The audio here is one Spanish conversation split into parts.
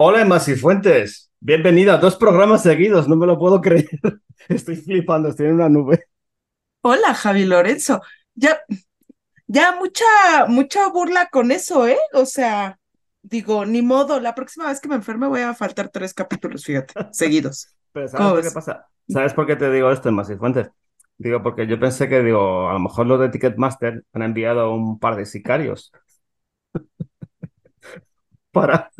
Hola, Masifuentes. Bienvenida a dos programas seguidos, no me lo puedo creer. Estoy flipando, estoy en una nube. Hola, Javi Lorenzo. Ya, ya mucha, mucha burla con eso, ¿eh? O sea, digo, ni modo, la próxima vez que me enferme voy a faltar tres capítulos, fíjate, seguidos. Pero ¿Cómo ¿sabes por qué pasa? ¿Sabes por qué te digo esto, Masifuentes? Digo, porque yo pensé que, digo, a lo mejor los de Ticketmaster han enviado un par de sicarios para...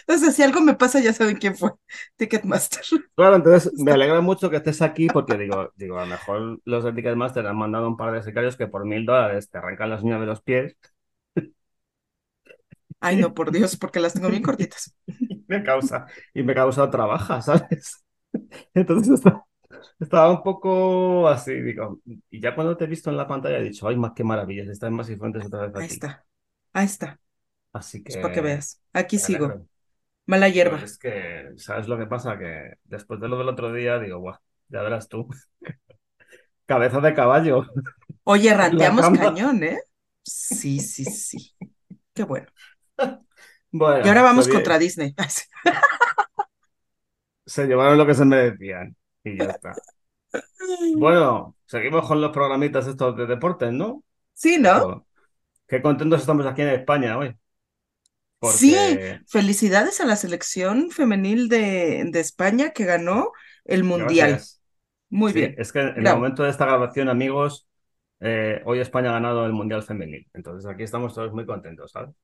Entonces, si algo me pasa, ya saben quién fue. Ticketmaster. Claro, entonces me alegra mucho que estés aquí porque digo, digo, a lo mejor los de Ticketmaster han mandado un par de sicarios que por mil dólares te arrancan las uñas de los pies Ay, no, por Dios, porque las tengo bien cortitas. y me causa, y me causa trabaja, ¿sabes? Entonces está- estaba un poco así, digo, y ya cuando te he visto en la pantalla he dicho, ay, más qué maravillas, están más y fuentes otra vez Ahí aquí. está, ahí está. Así Es para que veas. Aquí me sigo. Mala Pero hierba. es que, ¿sabes lo que pasa? Que después de lo del otro día, digo, guau, ya verás tú, cabeza de caballo Oye, cama. cañón, ¿eh? Sí, sí, sí. Qué bueno. Y ahora se, vamos contra Disney. se llevaron lo que se merecían y ya está. Bueno, seguimos con los programitas estos de deportes, ¿no? Sí, ¿no? Qué contentos estamos aquí en España hoy, Sí, felicidades a la selección femenil de, de España que ganó el Mundial. gracias. Muy Sí, bien, es que en el momento de esta grabación, amigos, eh, hoy España ha ganado el Mundial Femenil. Entonces aquí estamos todos muy contentos, ¿sabes?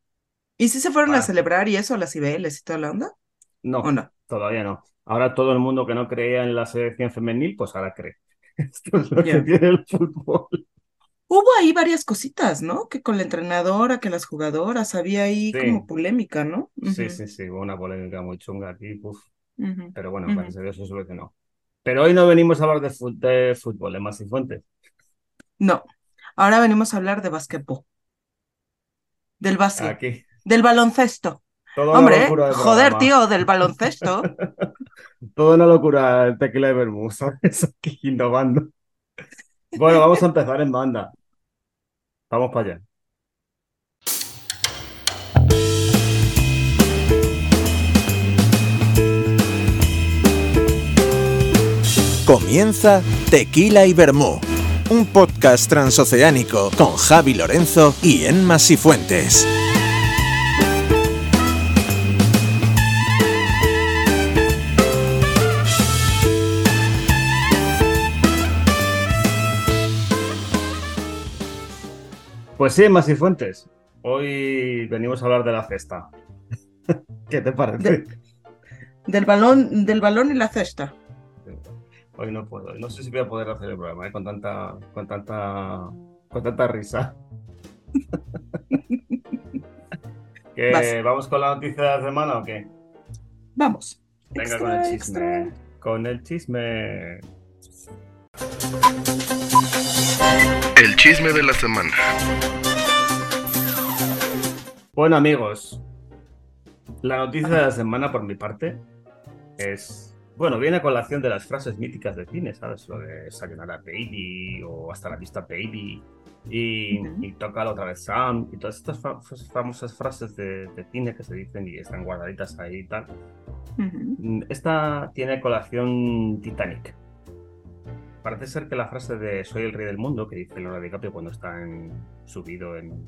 ¿Y si se fueron a celebrar y eso, las Cibeles y toda la onda? ¿O no, no? todavía no. Ahora todo el mundo que no creía en la selección femenil, pues ahora cree. Esto es lo que tiene el fútbol. Hubo ahí varias cositas, ¿no? Que con la entrenadora, que las jugadoras, había ahí como polémica, ¿no? sí, sí, sí, hubo una polémica muy chunga aquí, uf. Pero bueno, gracias a Dios se solucionó. Pero hoy no venimos a hablar de, fu- de fútbol, de Masifuentes. No, ahora venimos a hablar de básquetbol, del básquet, Aquí, del baloncesto. una Hombre, joder, tío, del baloncesto. Toda una locura el tequila de vermú, ¿sabes? Aquí innovando. Bueno, vamos a empezar en banda. Vamos para allá. Comienza Tequila y Vermú, un podcast transoceánico con Javi Lorenzo y Enma Sifuentes. Pues sí, Masifuentes. Hoy venimos a hablar de la cesta. ¿Qué te parece? De- del balón, del balón y la cesta. Hoy no puedo. No sé si voy a poder hacer el programa ¿eh? con tanta, con tanta, con tanta risa. ¿Que Vas, vamos con la noticia de la semana o qué? vamos. Venga con el chisme. extra. Con el chisme. El chisme de la semana. Bueno, amigos, la noticia de la semana por mi parte es. Bueno, viene a colación de las frases míticas de cine, ¿sabes? Lo de Sayonara Baby o Hasta la vista Baby y, Ujú. y Tócalo otra vez Sam y todas estas fa- famosas frases de, de cine que se dicen y están guardaditas ahí y tal. Ujú. Mm, Esta tiene colación Titanic. Parece ser que la frase de Soy el rey del mundo, que dice Leonardo DiCaprio cuando está en- subido en,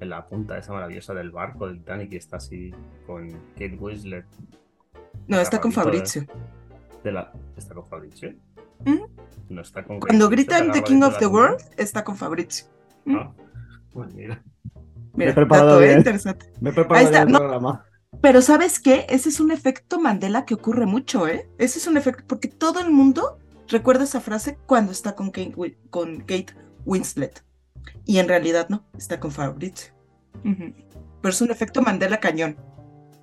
en la punta esa maravillosa del barco del Titanic y está así con Kate Winslet No, está con de, Fabrizio. de la... ¿Está con Fabrizio? Ujú. No está con Kate Cuando gritan The King of the. World, está con Fabrizio. ¿Mm? Ah, pues mira. Me he preparado dato, ¿eh? Interesante. Me he Ahí preparado ya está. el No, programa. pero ¿sabes qué? Ese es un efecto Mandela que ocurre mucho, ¿eh? Ese es un efecto, porque todo el mundo recuerda esa frase cuando está con Kate, Wi- con Kate Winslet. Y en realidad no, está con Fabrizio. Pero es un efecto Mandela cañón.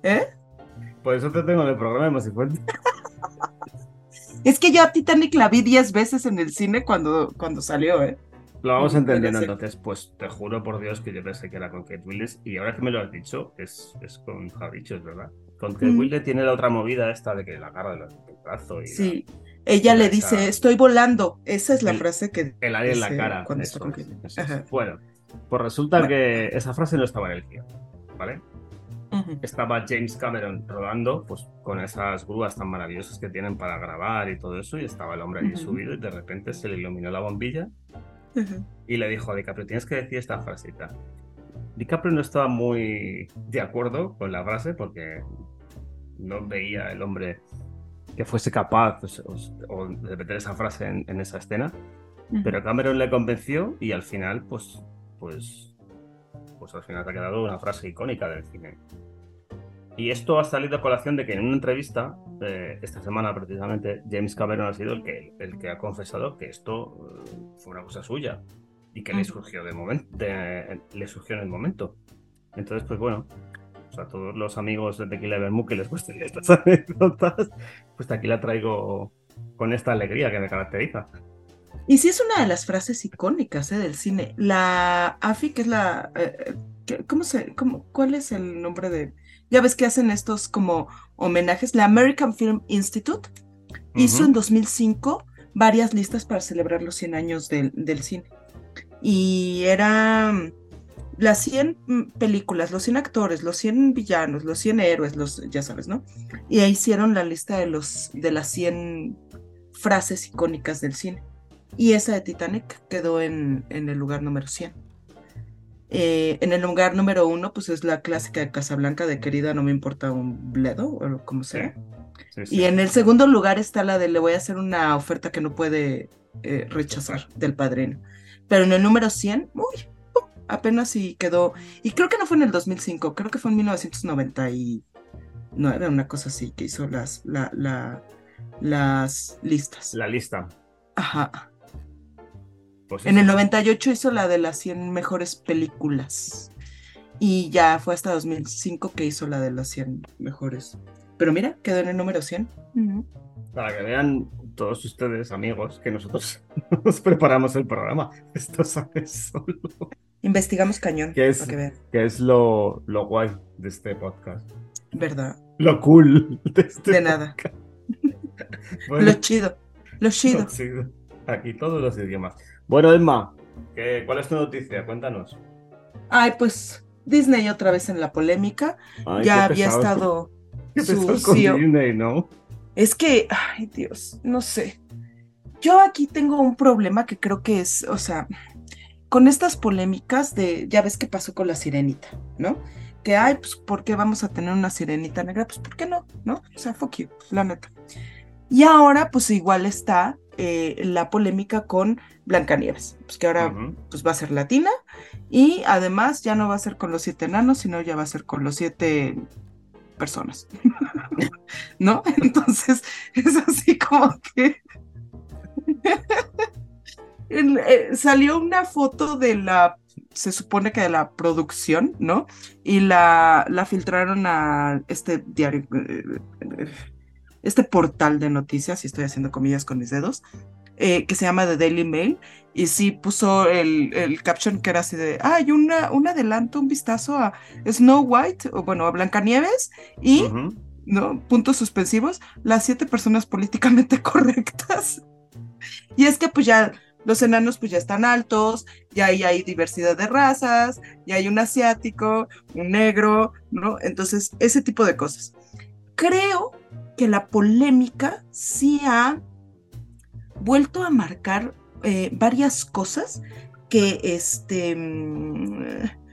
¿Eh? Por eso te tengo en el programa, si fuente. Es que yo a Titanic la vi 10 veces en el cine cuando, cuando salió, ¿eh? Lo vamos entendiendo entonces, pues te juro por Dios que yo pensé que era con Kate Winslet y ahora que me lo has dicho, es, es con Fabrizio, es verdad. Con Kate Mm. Winslet tiene la otra movida esta de que la agarra del brazo y la- Sí. Ella le dice, estoy volando. Esa es la el, frase que el aire en la cara. cuando está con es. Bueno, pues resulta Bueno. que esa frase no estaba en el guion, ¿vale? Estaba James Cameron rodando, pues con esas grúas tan maravillosas que tienen para grabar y todo eso, y estaba el hombre allí subido y de repente se le iluminó la bombilla y le dijo a DiCaprio, tienes que decir esta frasita. DiCaprio no estaba muy de acuerdo con la frase porque no veía el hombre que fuese capaz pues, o, de meter esa frase en, en esa escena, pero Cameron le convenció y al final, pues, pues, pues al final se ha quedado una frase icónica del cine. Y esto ha salido a colación de que en una entrevista, eh, esta semana precisamente, James Cameron ha sido el que, el que ha confesado que esto eh, fue una cosa suya y que le Ujú. surgió de momento, le surgió en el momento. Entonces, pues bueno, pues a todos los amigos de Tequila Bermú que les gusten estas anécdotas, pues aquí la traigo con esta alegría que me caracteriza. Y sí es una de las frases icónicas ¿eh? del cine. La AFI, que es la... eh, ¿qué- ¿Cómo se...? Cómo, ¿Cuál es el nombre de...? Ya ves que hacen estos como homenajes. La American Film Institute hizo Ujú. en 2005 varias listas para celebrar los 100 años del, del cine. Y eran las 100 mm, películas, los 100 actores, los 100 villanos, los 100 héroes, los, ya sabes, ¿no? Y ahí hicieron la lista de, los, de las 100 frases icónicas del cine. Y esa de Titanic quedó en, en el lugar número 100. Eh, en el lugar número uno, pues es la clásica de Casablanca de querida, no me importa un bledo, o como sea. Sí, sí. Y en el segundo lugar está la de le voy a hacer una oferta que no puede eh, rechazar del padrino. Pero en el número 100, uy, apenas si quedó. Y creo que no fue en el 2005, creo que fue en 1999, una cosa así, que hizo las, la, la- las listas. La lista. Ajá. Pues En el 98 hizo la de las 100 mejores películas. Y ya fue hasta 2005 que hizo la de las 100 mejores. Pero mira, quedó en el número 100. Ujú. Para que vean todos ustedes, amigos, que nosotros nos preparamos el programa. Esto sale solo. Investigamos cañón. ¿Qué es? Para que es lo, lo guay de este podcast. ¿Verdad? Lo cool de este De nada. podcast. Bueno, Lo chido. Lo chido. lo chido. Aquí todos los idiomas. Bueno, Emma, ¿qué- ¿cuál es tu noticia? Cuéntanos. Ay, pues Disney otra vez en la polémica. Ay, ya había estado qué su pesados con CEO. Disney, ¿no? Es que, ay Dios, no sé. Yo aquí tengo un problema que creo que es, o sea, con estas polémicas de, ya ves qué pasó con la sirenita, ¿no? Que, ay, pues, ¿por qué vamos a tener una sirenita negra? Pues, ¿por qué no? ¿No? O sea, fuck you, la neta. Y ahora, pues, igual está eh, la polémica con Blancanieves, pues que ahora Ujú. pues va a ser latina y además ya no va a ser con los siete enanos, sino ya va a ser con los siete personas. ¿No? Entonces es así como que Eh, salió una foto de la, se supone que de la producción, ¿no? Y la, la filtraron a este diario, eh, eh, este portal de noticias, y estoy haciendo comillas con mis dedos, eh, que se llama The Daily Mail, y sí puso el, el caption que era así de, ah, hay una, un adelanto, un vistazo a Snow White, o bueno, a Blancanieves, y. ¿no? Puntos suspensivos, las siete personas políticamente correctas. Y es que pues ya los enanos pues ya están altos, ya ahí hay diversidad de razas, ya hay un asiático, un negro, ¿no? Entonces, ese tipo de cosas. Creo que la polémica sí ha vuelto a marcar eh, varias cosas que este mm,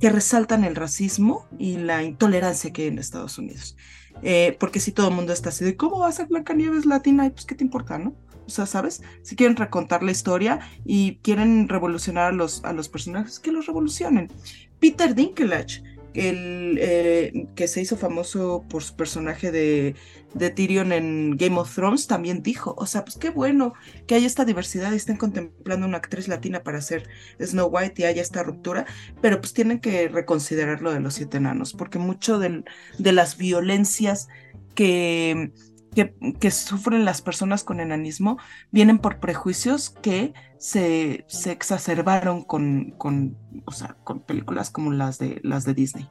que resaltan el racismo y la intolerancia que hay en Estados Unidos. Eh, porque si todo el mundo está así de cómo va a ser Blancanieves latina, pues qué te importa, ¿no? O sea, ¿sabes? Si quieren recontar la historia y quieren revolucionar a los, a los personajes, que los revolucionen. Peter Dinklage, el, eh, que se hizo famoso por su personaje de, de Tyrion en Game of Thrones, también dijo, o sea, pues qué bueno que haya esta diversidad y estén contemplando una actriz latina para hacer Snow White y haya esta ruptura, pero pues tienen que reconsiderar lo de los siete enanos, porque mucho de las violencias que, que, que sufren las personas con enanismo vienen por prejuicios que se, se exacerbaron con, con, o sea, con películas como las de, las de Disney.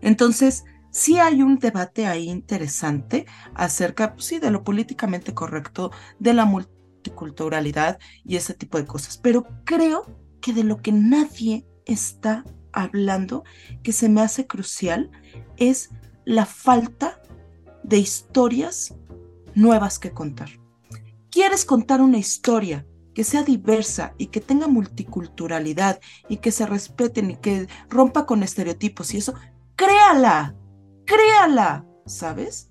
Entonces, sí hay un debate ahí interesante acerca, pues, sí, de lo políticamente correcto, de la multiculturalidad y ese tipo de cosas. Pero creo que de lo que nadie está hablando que se me hace crucial es la falta de historias nuevas que contar. ¿Quieres contar una historia que sea diversa y que tenga multiculturalidad y que se respeten y que rompa con estereotipos y eso? Créala, créala, ¿sabes?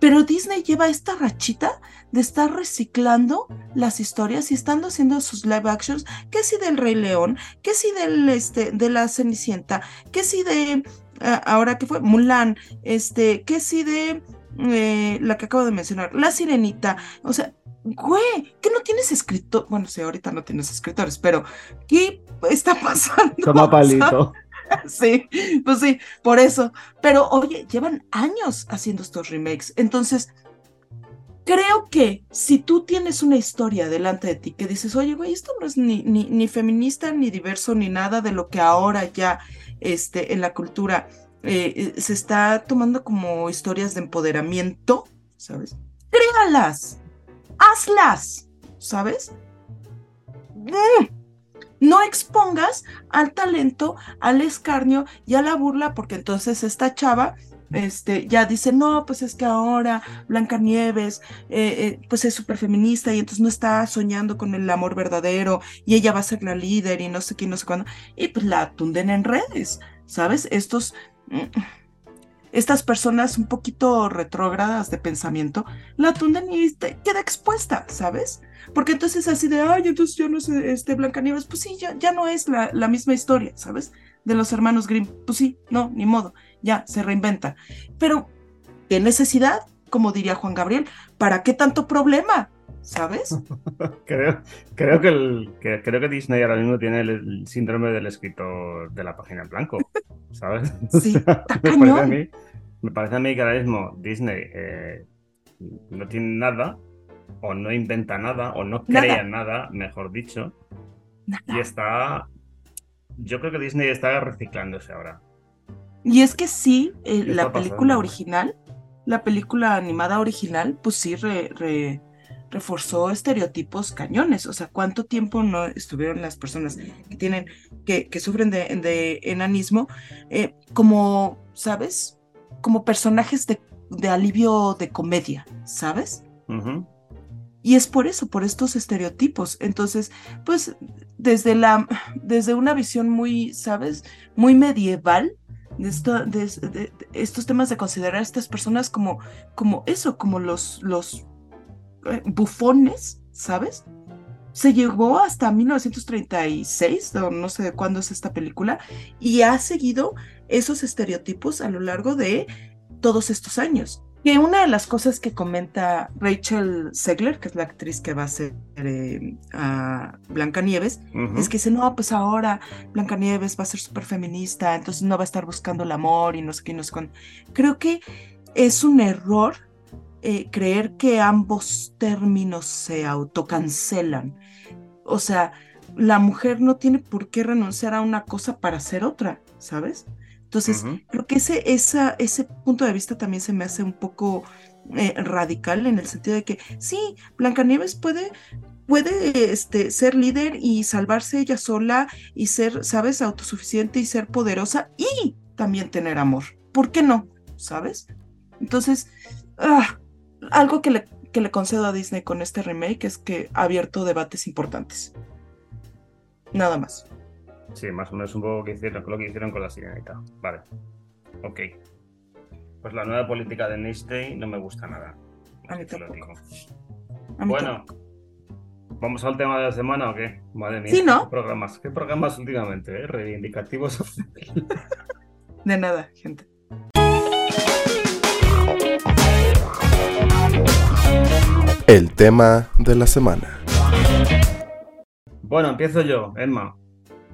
Pero Disney lleva esta rachita de estar reciclando las historias y estando haciendo sus live actions, que si del Rey León, que si del este de la Cenicienta, que si de ah, ahora que fue Mulan, este, que si de eh, la que acabo de mencionar, La Sirenita, o sea, güey, ¿qué no tienes escritor? Bueno, sí, ahorita no tienes escritores, pero ¿qué está pasando? Toma palito. Sí, pues sí, por eso. Pero oye, llevan años haciendo estos remakes. Entonces, creo que si tú tienes una historia delante de ti que dices, oye, güey, esto no es ni, ni, ni feminista, ni diverso, ni nada de lo que ahora ya este, en la cultura eh, eh, se está tomando como historias de empoderamiento, ¿sabes? Créalas, hazlas, ¿sabes? Mm no expongas al talento, al escarnio y a la burla, porque entonces esta chava este, ya dice, no, pues es que ahora Blanca Nieves, eh, pues es súper feminista y entonces no está soñando con el amor verdadero y ella va a ser la líder y no sé qué, no sé cuándo. Y pues la tunden en redes, ¿sabes? Estos, estas personas un poquito retrógradas de pensamiento, la tunden y queda expuesta, ¿sabes? Porque entonces así de, ay, entonces yo no sé, este Blancanieves, pues sí, ya, ya no es la, la misma historia, ¿sabes? De los hermanos Grimm, pues sí, no, ni modo, ya se reinventa. Pero, ¿qué necesidad? Como diría Juan Gabriel, ¿para qué tanto problema? ¿Sabes? creo, creo, que el, que, creo que Disney ahora mismo tiene el, síndrome del escritor de la página en blanco, ¿sabes? Sí, me, parece a mí, me parece a mí que ahora mismo Disney eh, no tiene nada o no inventa nada, o no crea nada, mejor dicho. Y está. Yo creo que Disney está reciclándose ahora. Y es que sí, eh, la película original, la película animada original, pues sí reforzó estereotipos cañones. O sea, ¿cuánto tiempo no estuvieron las personas que tienen, que, que sufren de, enanismo, eh, como, ¿sabes? Como personajes de, alivio de comedia, ¿sabes? Y es por eso, por estos estereotipos. Entonces, pues desde, la, desde una visión muy, ¿sabes? Muy medieval, de, esto, de, estos temas de considerar a estas personas como, como eso, como los, los bufones, ¿sabes? Se llegó hasta 1936, no, sé cuándo es esta película, y ha seguido esos estereotipos a lo largo de todos estos años. Que una de las cosas que comenta Rachel Segler, que es la actriz que va a ser eh, a Blanca Nieves, es que dice, no, pues ahora Blanca Nieves va a ser súper feminista, entonces no va a estar buscando el amor y no sé qué, no sé cuándo. Creo que es un error eh, creer que ambos términos se autocancelan. O sea, la mujer no tiene por qué renunciar a una cosa para hacer otra, ¿sabes? Entonces, creo que ese, esa, ese punto de vista también se me hace un poco eh, radical en el sentido de que sí, Blancanieves puede, puede este, ser líder y salvarse ella sola y ser, ¿sabes?, autosuficiente y ser poderosa y también tener amor. ¿Por qué no? ¿Sabes? Entonces, ah, algo que le, que le concedo a Disney con este remake es que ha abierto debates importantes. Nada más. Sí, más o menos un poco lo que hicieron con la sirenita. Vale. Ok. Pues la nueva política de Disney no me gusta nada. A mí tampoco. bueno, ¿vamos al tema de la semana o qué? Madre mía. Sí, ¿no? ¿Qué programas, qué programas últimamente? Eh? Reivindicativos. de nada, gente. El tema de la semana. Bueno, empiezo yo, Emma.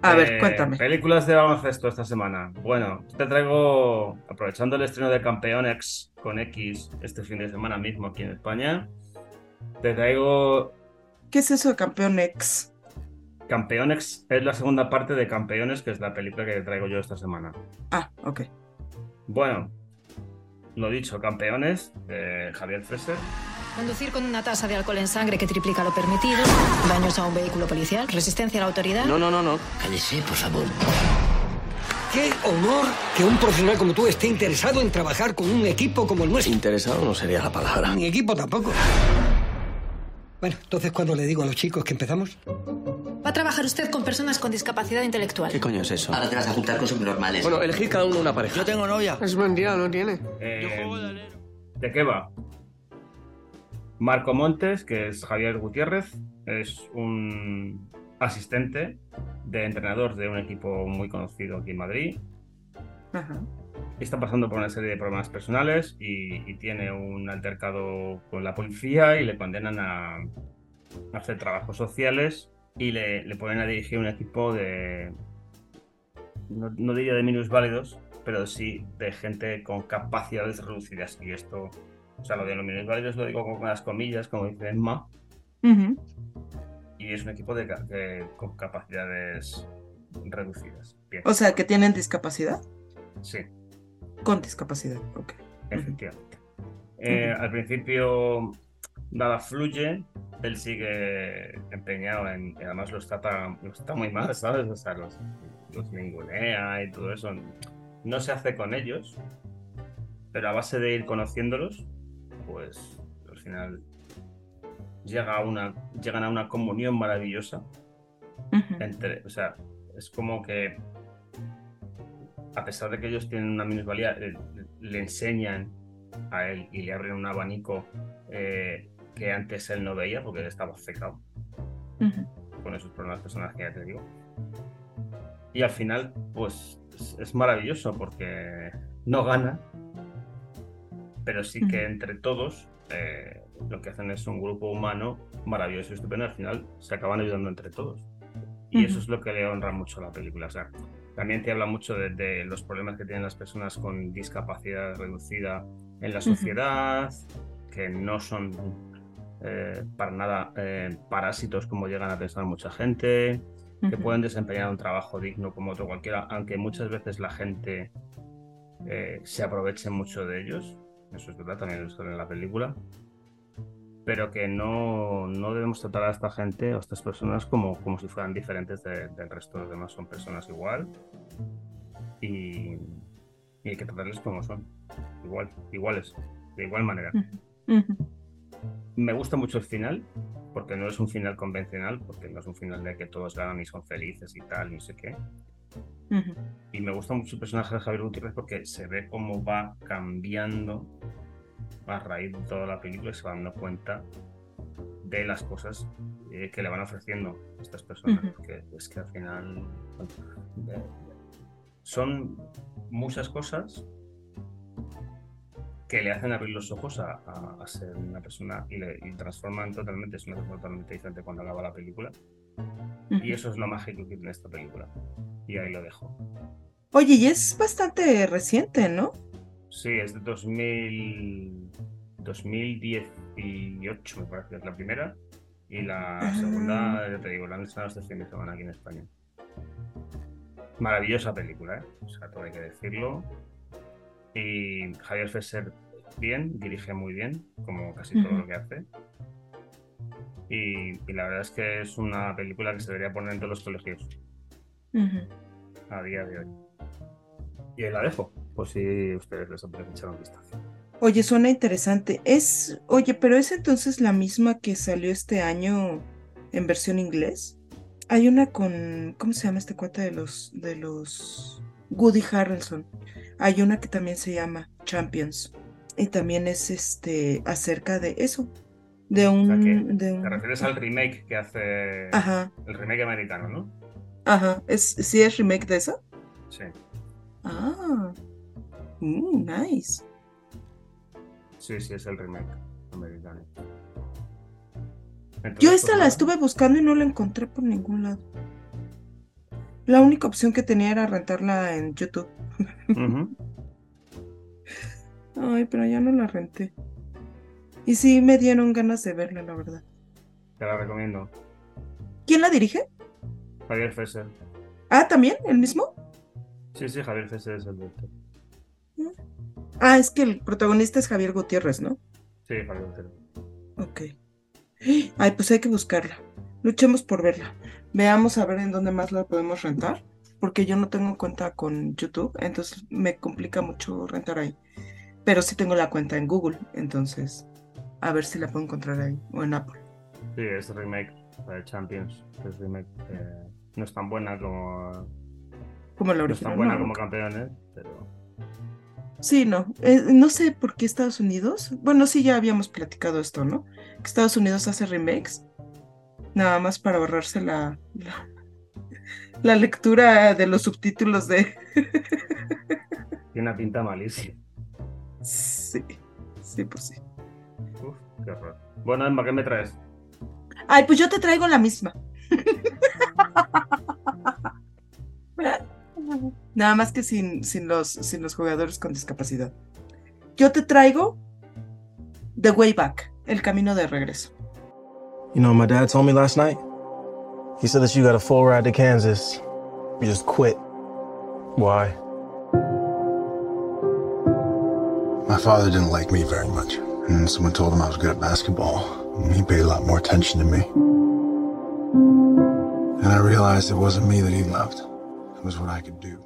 A ver, eh, cuéntame. Películas de baloncesto esta semana. Bueno, te traigo, aprovechando el estreno de Campeonex con X este fin de semana mismo aquí en España, te traigo... ¿Qué es eso de Campeonex? Campeonex es la segunda parte de Campeones, que es la película que te traigo yo esta semana. Ah, ok. Bueno, lo dicho, Campeones, de Javier Freser. Conducir con una tasa de alcohol en sangre que triplica lo permitido, daños a un vehículo policial, resistencia a la autoridad. No, no, no, no. Cállese, por favor. Qué honor que un profesional como tú esté interesado en trabajar con un equipo como el nuestro. Interesado no sería la palabra. Ni equipo tampoco. Bueno, entonces, ¿cuándo le digo a los chicos que empezamos? Va a trabajar usted con personas con discapacidad intelectual. ¿Qué coño es eso? Ahora te vas a juntar con subnormales. Bueno, elegid cada uno una pareja. Yo tengo novia. Es mentira, no tiene. Eh, ¿De qué va? Marco Montes, que es Javier Gutiérrez, es un asistente de entrenador de un equipo muy conocido aquí en Madrid. Ajá. Está pasando por una serie de problemas personales y, y tiene un altercado con la policía y le condenan a, a hacer trabajos sociales y le, le ponen a dirigir un equipo de, no, no diría de minusválidos, pero sí de gente con capacidades reducidas. Y esto, o sea, lo de los minusválidos lo digo con unas comillas, como dice Emma, y es un equipo de, con capacidades reducidas. Bien, O sea, que tienen discapacidad. sí. Con discapacidad, ok. Efectivamente. Eh, al principio nada fluye, él sigue empeñado en, y además los trata, los trata muy mal, ¿sabes? O sea, los, los ningunea y todo eso. No se hace con ellos, pero a base de ir conociéndolos, pues al final llega a una, llegan a una comunión maravillosa Ujú. entre, o sea, es como que a pesar de que ellos tienen una minusvalía, le, le enseñan a él y le abren un abanico eh, que antes él no veía porque él estaba secado Ujú. con esos problemas personales que ya te digo. Y al final, pues es, es maravilloso porque no gana, pero sí que entre todos eh, lo que hacen es un grupo humano maravilloso y estupendo. Al final se acaban ayudando entre todos. Y eso Ujú. es lo que le honra mucho a la película. O sea, también te habla mucho de, de los problemas que tienen las personas con discapacidad reducida en la sociedad, que no son eh, para nada eh, parásitos como llegan a pensar mucha gente, que Ujú. pueden desempeñar un trabajo digno como otro cualquiera, aunque muchas veces la gente eh, se aproveche mucho de ellos. Eso es verdad, también lo sale en la película. Pero que no, no debemos tratar a esta gente o a estas personas como, como si fueran diferentes de- del resto de los demás. Son personas igual. Y, y hay que tratarles como son. Igual, iguales, de igual manera. Me gusta mucho el final, porque no es un final convencional, porque no es un final de que todos ganan y son felices y tal, y no sé qué. Ujú. Y me gusta mucho el personaje de Javier Gutiérrez porque se ve cómo va cambiando a raíz de toda la película y se va dando cuenta de las cosas eh, que le van ofreciendo estas personas. Porque es que al final eh, son muchas cosas que le hacen abrir los ojos a, a- a ser una persona y le y transforman totalmente, es una persona totalmente diferente cuando acaba la película. Y eso es lo mágico que tiene esta película. Y ahí lo dejo. Oye, y es bastante reciente, ¿no? Sí, es de 2000, 2018, me parece que es la primera. Y la Ah. segunda, ya te digo, la han estrenado este fin de semana aquí en España. Maravillosa película, ¿eh? O sea, todo hay que decirlo. Y Javier Fesser, bien, dirige muy bien, como casi todo lo que hace. Y, y la verdad es que es una película que se debería poner en todos los colegios a día de hoy. Y ahí la dejo, por si ustedes les apetece echar un vistazo. Oye, suena interesante. Es, oye, pero es entonces la misma que salió este año en versión inglés. Hay una con, ¿cómo se llama este cuate de los, de los Woody Harrelson? Hay una que también se llama Champions y también es este acerca de eso, de un, O sea que de un, te refieres al remake que hace ajá, el remake americano, ¿no? ajá. Es, ¿sí es remake de eso? Sí. Ah, mm, nice. Sí, sí, es el remake americano. Yo esta pues la estuve buscando y no la encontré por ningún lado. La única opción que tenía era rentarla en YouTube. Ujú. Ay, pero ya no la renté. Y sí me dieron ganas de verla, la verdad. Te la recomiendo. ¿Quién la dirige? Javier Fesser. Ah, ¿también? ¿El mismo? Sí, sí, Javier Fesser es el director. Ah, es que el protagonista es Javier Gutiérrez, ¿no? Sí, Javier Fesser. Ok. Ay, pues hay que buscarla. Luchemos por verla. Veamos a ver en dónde más la podemos rentar. porque yo no tengo cuenta con YouTube, entonces me complica mucho rentar ahí. Pero sí tengo la cuenta en Google, entonces a ver si la puedo encontrar ahí o en Apple. Sí, es remake de Champions. Es remake. eh, no es tan buena como. Como la No es tan original. buena ¿no? como campeones, pero. Sí, no. eh, no sé por qué Estados Unidos. Bueno, sí, ya habíamos platicado esto, ¿no? Que Estados Unidos hace remakes. Nada más para ahorrarse la, la, la lectura de los subtítulos de. Tiene una pinta malísima. Sí, sí, pues sí. Uf, qué horror. Bueno, Emma, ¿qué me traes? Ay, pues yo te traigo la misma. Nada más que sin, sin, los, sin los jugadores con discapacidad. Yo te traigo The Way Back, el camino de regreso. You know, what my dad told me last night. He said that you got a full ride to Kansas. You just quit. Why? My father didn't like me very much, and someone told him I was good at basketball. And he paid a lot more attention to me. And I realized it wasn't me that he loved, it was what I could do.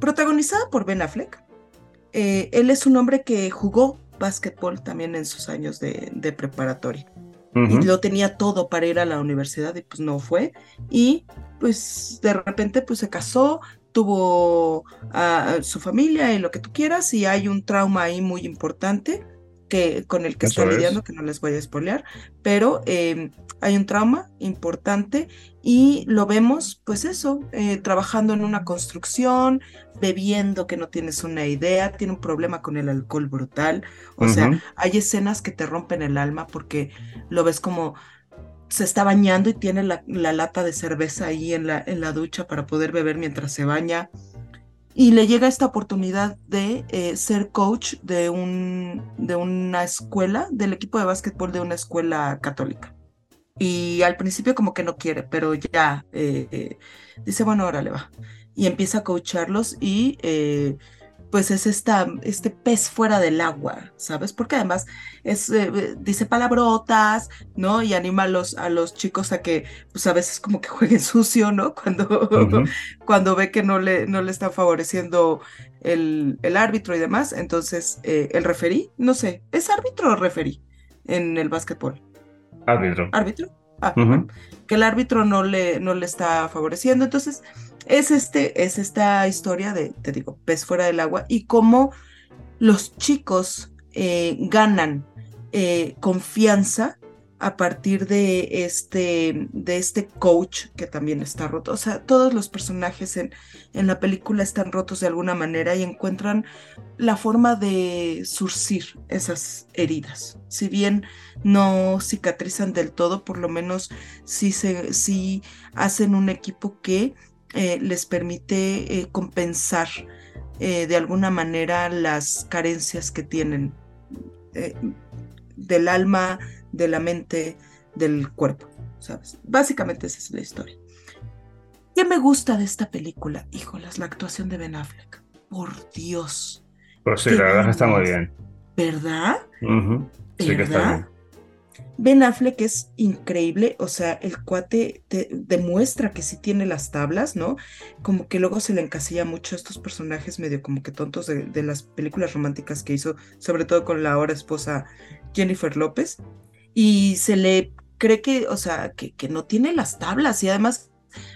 Protagonizada por Ben Affleck. Eh, él es un hombre que jugó básquetbol también en sus años de, de preparatoria. Y lo tenía todo para ir a la universidad y pues no fue. Y pues de repente pues se casó, tuvo a su familia y lo que tú quieras y hay un trauma ahí muy importante que, con el que Eso está es. lidiando, que no les voy a spoilear, pero eh, hay un trauma importante y lo vemos pues eso, eh, trabajando en una construcción, bebiendo que no tienes una idea, tiene un problema con el alcohol brutal, o sea, hay escenas que te rompen el alma porque lo ves como se está bañando y tiene la, la lata de cerveza ahí en la, en la ducha para poder beber mientras se baña. Y le llega esta oportunidad de eh, ser coach de, un, de una escuela, del equipo de básquetbol de una escuela católica. Y al principio como que no quiere, pero ya eh, eh, dice, bueno, ahora le va. Y empieza a coacharlos y pues es esta, este pez fuera del agua, ¿sabes? Porque además es, eh, dice palabrotas, ¿no? Y anima a los, a los chicos a que, pues a veces como que jueguen sucio, ¿no? Cuando, cuando ve que no le, no le está favoreciendo el, el árbitro y demás. Entonces, eh, el referí, no sé, ¿es árbitro o referí en el básquetbol? Árbitro. ¿Árbitro? Ah, que el árbitro no le, no le está favoreciendo. Entonces, es, este, es esta historia de, te digo, pez fuera del agua y cómo los chicos eh, ganan eh, confianza a partir de este, de este coach que también está roto. O sea, todos los personajes en, en la película están rotos de alguna manera y encuentran la forma de surcir esas heridas. Si bien no cicatrizan del todo, por lo menos sí, se, sí hacen un equipo que eh, les permite eh, compensar eh, de alguna manera las carencias que tienen del alma, de la mente, del cuerpo, ¿sabes? Básicamente esa es la historia. ¿Qué me gusta de esta película? Híjolas, la actuación de Ben Affleck. Por Dios. Pues sí, la verdad está muy bien. ¿Verdad? Sí que está bien. Ben Affleck es increíble, o sea, el cuate te demuestra que sí tiene las tablas, ¿no? Como que luego se le encasilla mucho a estos personajes medio como que tontos de, las películas románticas que hizo, sobre todo con la ahora esposa Jennifer López, y se le cree que, o sea, que no tiene las tablas y además,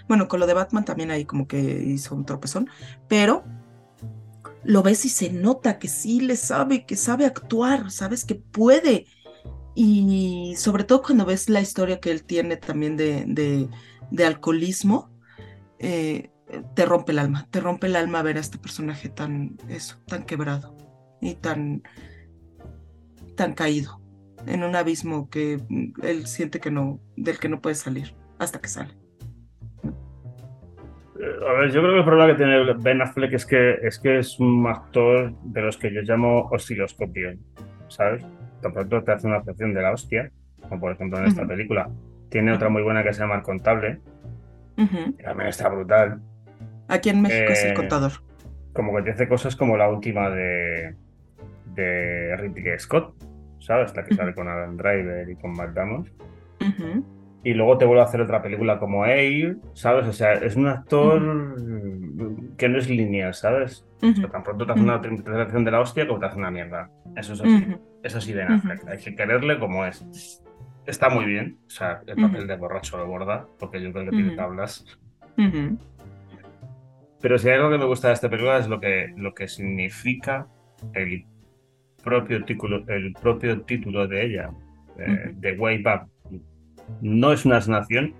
bueno, con lo de Batman también ahí como que hizo un tropezón, pero lo ves y se nota que sí le sabe, que sabe actuar, sabes que puede. Y sobre todo cuando ves la historia que él tiene también de, de, alcoholismo, eh, te rompe el alma, te rompe el alma ver a este personaje tan, eso, tan quebrado y tan, tan caído en un abismo que él siente que no, del que no puede salir hasta que sale. Eh, A ver, yo creo que el problema que tiene Ben Affleck es que es que es un actor de los que yo llamo osciloscopio, ¿sabes? De pronto te hace una actuación de la hostia, como por ejemplo en esta película. Tiene otra muy buena que se llama El Contable, que también está brutal. Aquí en México es el Eh, contador. Como que te hace cosas como la última de, de Ridley Scott, ¿sabes? La que sale con Adam Driver y con Matt Damon. Y luego te vuelve a hacer otra película como Air, ¿sabes? O sea, es un actor que no es lineal, ¿sabes? O sea, tan pronto te hace una interpretación de la hostia como te hace una mierda. Eso es así. Es así de Affleck. Hay que quererle como es. Está muy bien. O sea, el papel de borracho lo borda, porque yo creo que tiene tablas. Pero si hay algo que me gusta de esta película es lo que, lo que significa el propio título, el propio título de ella, eh, The Way Back. No es una sanación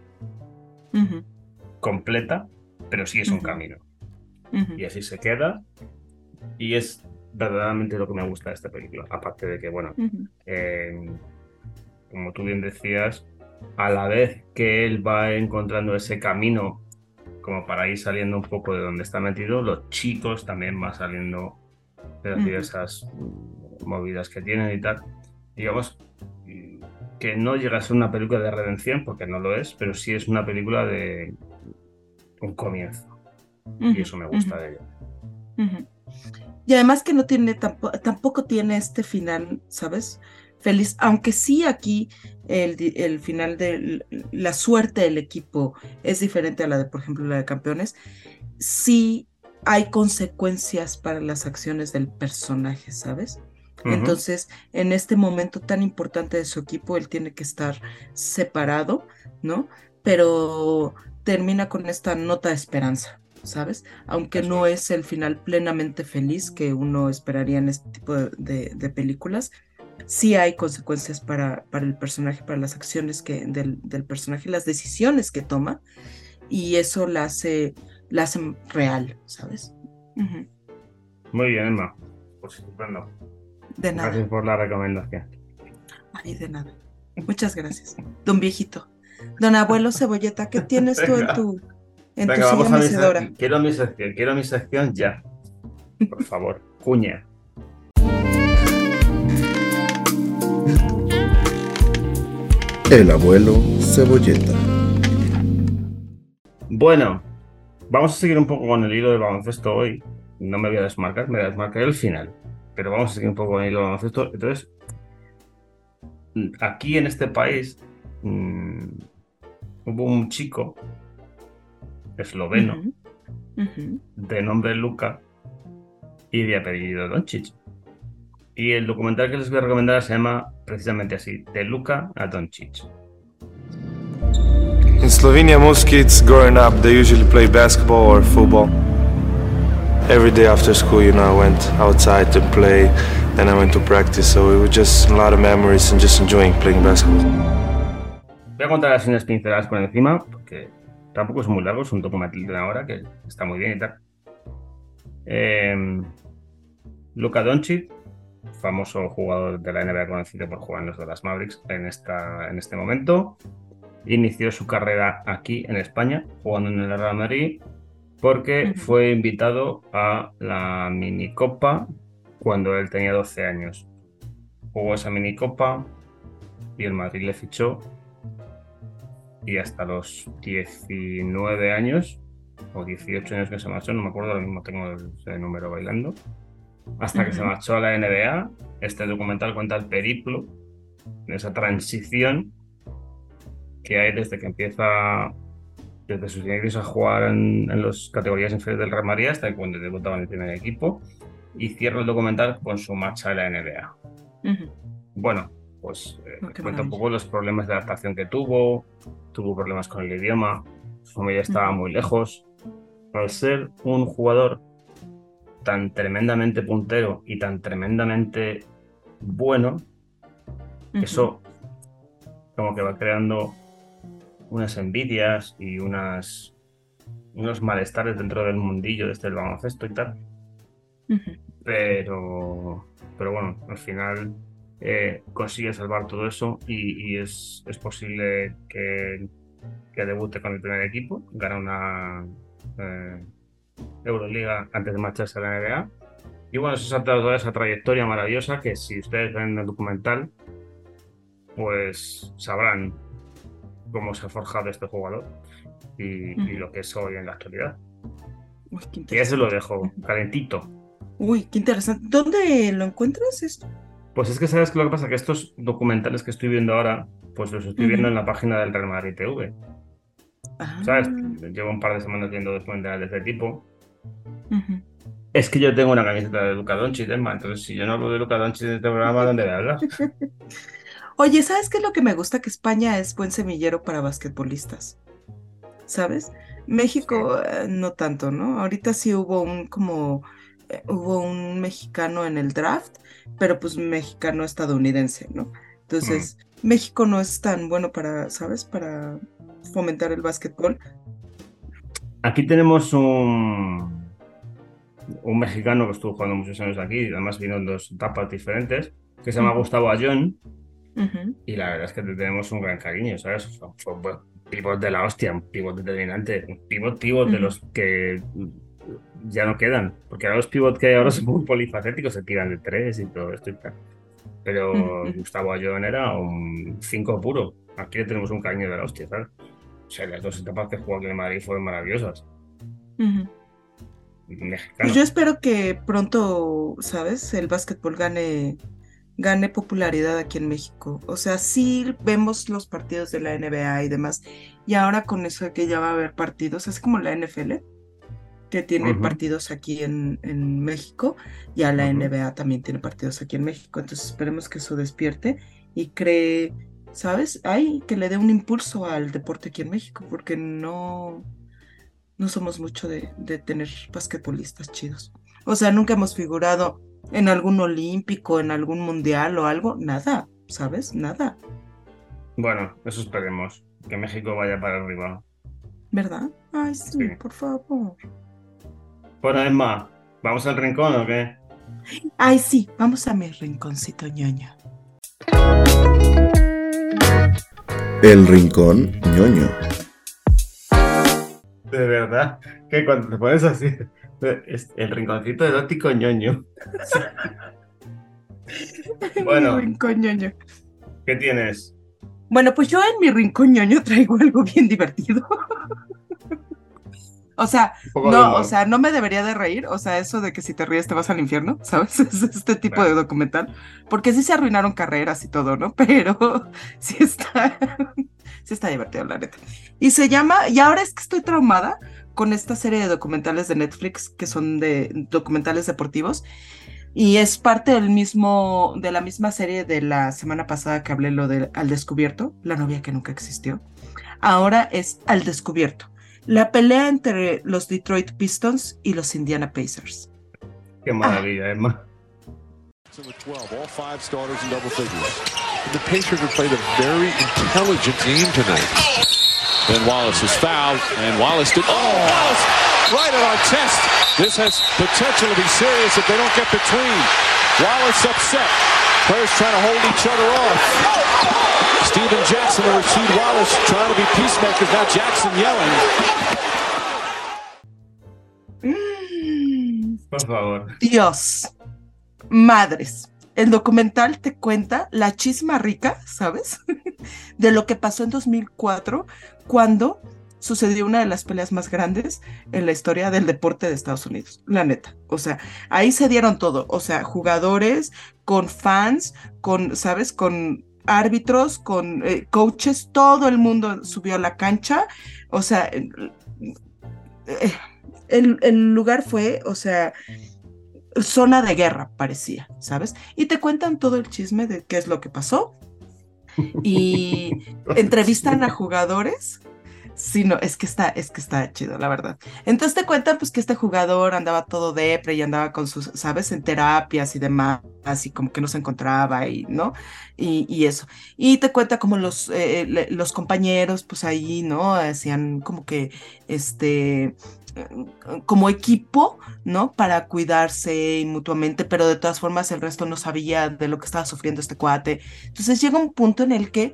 completa, pero sí es un camino. Y así se queda. Y es verdaderamente lo que me gusta de esta película. Aparte de que, bueno, eh, como tú bien decías, a la vez que él va encontrando ese camino como para ir saliendo un poco de donde está metido, los chicos también van saliendo de las diversas movidas que tienen y tal. Digamos que no llega a ser una película de redención, porque no lo es, pero sí es una película de un comienzo. Y eso me gusta de ella. Y además que no tiene, tampoco, tiene este final, ¿sabes? Feliz, aunque sí aquí el, el, final de la suerte del equipo es diferente a la de, por ejemplo, la de campeones, sí hay consecuencias para las acciones del personaje, ¿sabes? Entonces, en este momento tan importante de su equipo, él tiene que estar separado, ¿no? Pero termina con esta nota de esperanza, ¿sabes? Aunque no es el final plenamente feliz que uno esperaría en este tipo de, películas, sí hay consecuencias para, para, el personaje, para las acciones que, del, del, personaje, las decisiones que toma, y eso la hace, la hace real, ¿sabes? Muy bien, Emma. Pues estupendo. De nada. Gracias por la recomendación. Ay, de nada. Muchas gracias. Don viejito. Don abuelo Cebolleta, ¿qué tienes tú en tu, en Venga, vamos a mi quiero mi sección, quiero mi sección ya. Por favor, cuña. El abuelo Cebolleta. Bueno, vamos a seguir un poco con el hilo del baloncesto hoy. No me voy a desmarcar, me voy a desmarcar el final. Pero vamos a seguir un poco con el baloncesto. Entonces, aquí en este país mmm, hubo un chico esloveno uh -huh. Uh -huh. de nombre Luca y de apellido Doncic. Y el documental que les voy a recomendar se llama precisamente así, de Luca a Doncic. In Slovenia, most kids growing up, they usually play basketball or football. Every day after school, you know, I went outside to play, then I went to practice, so it was just a lot of memories and just enjoying playing basketball. Voy a contar las unas pinceladas por encima, porque tampoco es muy largo, es un documental de una hora que está muy bien y tal. Eh, Luka Doncic, famoso jugador de la NBA conocido por jugar en los Dallas Mavericks en, esta, en este momento, inició su carrera aquí en España, jugando en el Real Madrid, porque fue invitado a la minicopa cuando él tenía 12 años. Jugó esa minicopa y el Madrid le fichó y hasta los 19 años o 18 años que se marchó, no me acuerdo, ahora mismo tengo ese número bailando, hasta que se marchó a la NBA. Este documental cuenta el periplo, esa transición que hay desde que empieza, desde sus inicios a jugar en, en las categorías inferiores del Real Madrid hasta cuando debutaba en el primer equipo y cierra el documental con su marcha a la NBA. Uh -huh. Bueno, pues eh, cuenta un poco los problemas de adaptación que tuvo, tuvo problemas con el idioma, su familia estaba uh -huh. muy lejos. Al ser un jugador tan tremendamente puntero y tan tremendamente bueno, uh -huh. eso como que va creando unas envidias y unas unos malestares dentro del mundillo desde el baloncesto y tal. Pero, pero bueno, al final eh, consigue salvar todo eso y, y es, es, posible que, que, debute con el primer equipo, gana una eh, Euroliga antes de marcharse a la NBA. Y bueno, eso es toda esa trayectoria maravillosa que si ustedes ven el documental, pues sabrán cómo se ha forjado este jugador y, lo que es hoy en la actualidad. Uy, y eso lo dejo calentito. Uy, qué interesante. ¿Dónde lo encuentras esto? Pues es que sabes que lo que pasa que estos documentales que estoy viendo ahora, pues los estoy viendo en la página del Real Madrid TV. Ah, ¿Sabes? Llevo un par de semanas viendo documentales de este tipo. Es que yo tengo una camiseta de Luca Doncic, entonces si yo no hablo de Luca Doncic en este programa, ¿dónde voy a hablar? Oye, ¿sabes qué es lo que me gusta? Que España es buen semillero para basquetbolistas. ¿Sabes? México eh, no tanto, ¿no? Ahorita sí hubo un como eh, hubo un mexicano en el draft, pero pues mexicano estadounidense, ¿no? Entonces, México no es tan bueno para, ¿sabes? Para fomentar el básquetbol. Aquí tenemos un, un mexicano que estuvo jugando muchos años aquí, además vino en dos etapas diferentes, que se llama Ujú. Gustavo Ayón, Ujú, y la verdad es que te tenemos un gran cariño, ¿sabes? Fue, fue un buen pivot de la hostia, un pivot determinante, un pivot pivot de Ujú. los que ya no quedan, porque ahora los pivot que hay ahora son muy polifacéticos, se tiran de tres y todo esto y tal. Pero Ujú. Gustavo Ayón era un 5 puro. Aquí le tenemos un cariño de la hostia, ¿sabes? O sea, las dos etapas que jugó aquí en Madrid fueron maravillosas. Mexicano. Pues yo espero que pronto, ¿sabes? El básquetbol gane, gane popularidad aquí en México. O sea, sí vemos los partidos de la NBA y demás. Y ahora con eso de que ya va a haber partidos, es como la NFL, que tiene partidos aquí en, en México. Ya la. NBA también tiene partidos aquí en México. Entonces esperemos que eso despierte y cree, ¿sabes? Ay, que le dé un impulso al deporte aquí en México, porque no no somos mucho de, de tener basquetbolistas chidos. O sea, nunca hemos figurado en algún olímpico, en algún mundial o algo, nada, ¿sabes? Nada, Bueno, eso esperemos. Que México vaya para arriba. ¿verdad? Ay, sí, Sí. por favor. Bueno, Emma, ¿vamos al rincón o qué? Ay, sí, vamos a mi rinconcito ñoño. El Rincón ñoño. De verdad, que cuando te pones así, es el rinconcito erótico ñoño. Bueno. Rincón ñoño. ¿Qué tienes? Bueno, pues yo en mi rincón ñoño traigo algo bien divertido. O sea, no, o sea, no me debería de reír, o sea, eso de que si te ríes te vas al infierno, ¿sabes? Es este tipo de documental, porque sí se arruinaron carreras y todo, ¿no? Pero sí está, sí está divertido, la neta. Y se llama, y ahora es que estoy traumada con esta serie de documentales de Netflix que son de documentales deportivos, y es parte del mismo, de la misma serie de la semana pasada que hablé lo de Al Descubierto, la novia que nunca existió. Ahora es Al Descubierto. La pelea entre los Detroit Pistons y los Indiana Pacers. Qué maravilla, Emma. with 12, all five starters in double figures. The Pacers have played a very intelligent game tonight. Then Wallace is fouled, and Wallace did. Oh, Wallace! Right at our chest. This has potential to be serious if they don't get between. Wallace upset. Players trying to hold each other off. Steven Jackson and Rasheed Wallace trying to be peacemakers. Now Jackson yelling. Mm. Por favor. Dios, madres. El documental te cuenta la chisma rica, ¿sabes? de lo que pasó en 2004 cuando sucedió una de las peleas más grandes en la historia del deporte de Estados Unidos, la neta. O sea, ahí se dieron todo, o sea, jugadores con fans, con, ¿sabes? Con árbitros, con eh, coaches, todo el mundo subió a la cancha, o sea, eh, el, el lugar fue, o sea, zona de guerra, parecía, ¿sabes? Y te cuentan todo el chisme de qué es lo que pasó. Y entrevistan a jugadores. Sí, no, es que está, es que está chido, la verdad. Entonces te cuentan pues que este jugador andaba todo depre y andaba con sus, ¿sabes? En terapias y demás, y como que no se encontraba y, ¿no? Y, y eso. Y te cuenta como los, eh, le- los compañeros, pues ahí, ¿no? Hacían como que, este, como equipo, ¿no? Para cuidarse mutuamente, pero de todas formas el resto no sabía de lo que estaba sufriendo este cuate. Entonces llega un punto en el que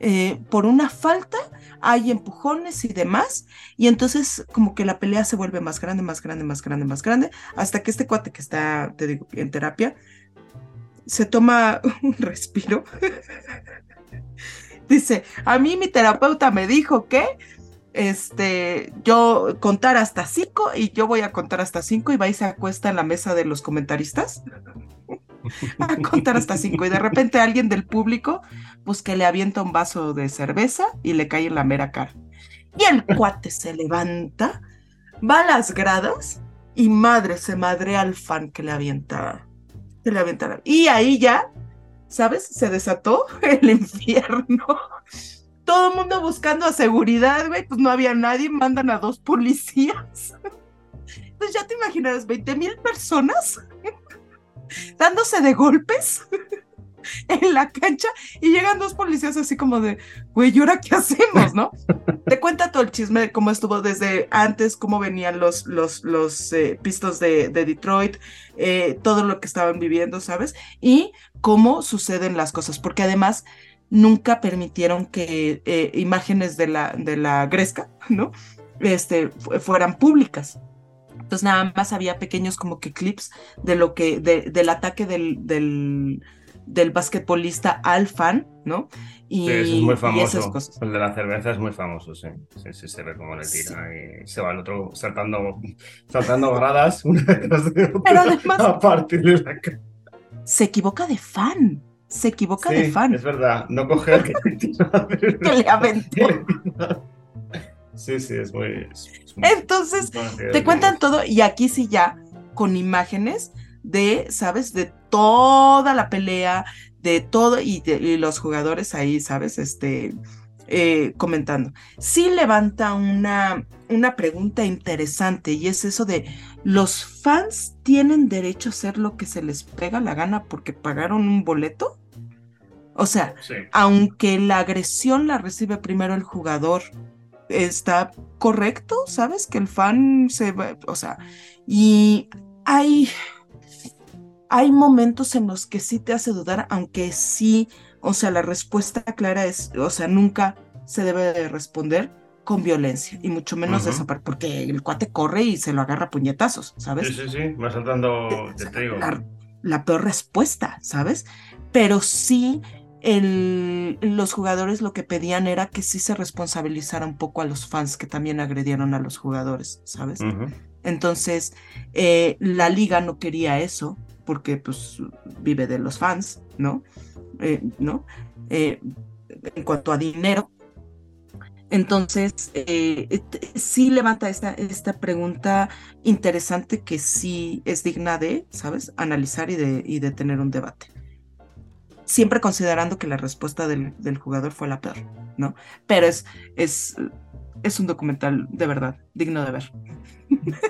eh, por una falta hay empujones y demás, y entonces como que la pelea se vuelve más grande, más grande, más grande, más grande, hasta que este cuate que está, te digo, en terapia, se toma un respiro. Dice, a mí mi terapeuta me dijo que este, yo contar hasta cinco y yo voy a contar hasta cinco y va y se acuesta en la mesa de los comentaristas. a contar hasta cinco y de repente alguien del público pues que le avienta un vaso de cerveza y le cae en la mera cara. Y el cuate se levanta, va a las gradas y madre se madrea al fan que le avienta, que le avienta. Y ahí ya, ¿sabes? Se desató el infierno. Todo el mundo buscando a seguridad, güey, pues no había nadie, mandan a dos policías. Pues ya te imaginarás, 20 mil personas dándose de golpes en la cancha y llegan dos policías así como de, güey, ¿y ahora qué hacemos, no? Te cuenta todo el chisme de cómo estuvo desde antes, cómo venían los, los, los eh, pistos de, de Detroit, eh, todo lo que estaban viviendo, ¿sabes? Y cómo suceden las cosas, porque además nunca permitieron que eh, imágenes de la, de la Gresca, ¿no? Este, fu- fueran públicas. Entonces nada más había pequeños como que clips de lo que, de- del ataque del, del, del basquetbolista al fan, ¿no? Y, Sí, eso es muy famoso. esas cosas. El de la cerveza es muy famoso, sí. Sí, sí, se ve cómo le tira y se va el otro saltando, saltando gradas una de otra Pero además- a partir de la Se equivoca de fan, se equivoca de fan. Es verdad, no coge el que le aventó. Sí, sí, es muy. es- es muy- Entonces, muy te cuentan todo y aquí sí ya con imágenes de, ¿sabes? De toda la pelea, de todo y, de- y los jugadores ahí, ¿sabes? Este, eh, comentando. Sí levanta una, una pregunta interesante y es eso de, ¿los fans tienen derecho a hacer lo que se les pega la gana porque pagaron un boleto? O sea, Sí. aunque la agresión la recibe primero el jugador, está correcto, ¿sabes? Que el fan se va, o sea, y hay, hay momentos en los que sí te hace dudar, aunque sí, o sea, la respuesta clara es, o sea, nunca se debe de responder con violencia, y mucho menos de Ujú. esa parte, porque el cuate corre y se lo agarra a puñetazos, ¿sabes? Sí, sí, sí, va saltando, digo. la, la peor respuesta, ¿sabes? Pero sí, el- los jugadores lo que pedían era que sí se responsabilizara un poco a los fans que también agredieron a los jugadores, ¿sabes? Entonces, eh, la liga no quería eso, porque pues vive de los fans, ¿no? Eh, ¿No? Eh, en cuanto a dinero. Entonces, eh, et- sí levanta esta, esta pregunta interesante que sí es digna de, ¿sabes? Analizar y de, y de tener un debate. Siempre considerando que la respuesta del, del jugador fue la peor, ¿no? Pero es, es, es un documental de verdad, digno de ver.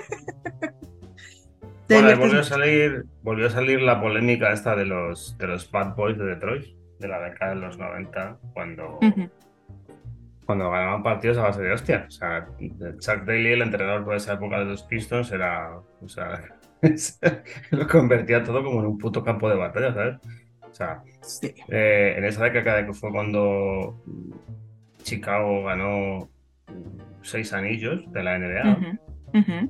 Bueno, volvió a salir, volvió a salir la polémica esta de los, de los Bad Boys de Detroit, de la década de los 90, cuando. Cuando ganaban partidos a base de hostia. O sea, Chuck Daly, el entrenador de esa época de los Pistons, era. O sea, lo convertía todo como en un puto campo de batalla, ¿sabes? O sea, Sí. eh, en esa década que fue cuando Chicago ganó seis anillos de la NBA,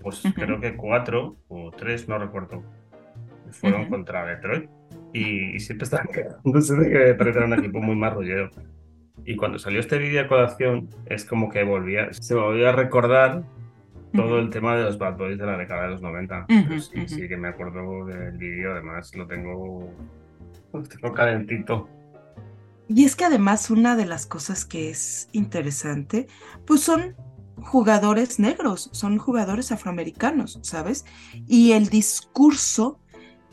pues creo que cuatro o tres, no recuerdo, fueron contra Detroit. Y, y siempre estaban quejándose de que Detroit era un equipo muy marrullero. Y cuando salió este vídeo a colación, es como que volvía, se volvió a recordar todo el tema de los Bad Boys de la década de los 90. Ujú, Pero sí, sí que me acuerdo del vídeo, además lo tengo, lo tengo calentito. Y es que además una de las cosas que es interesante, pues son jugadores negros, son jugadores afroamericanos, ¿sabes? Y el discurso,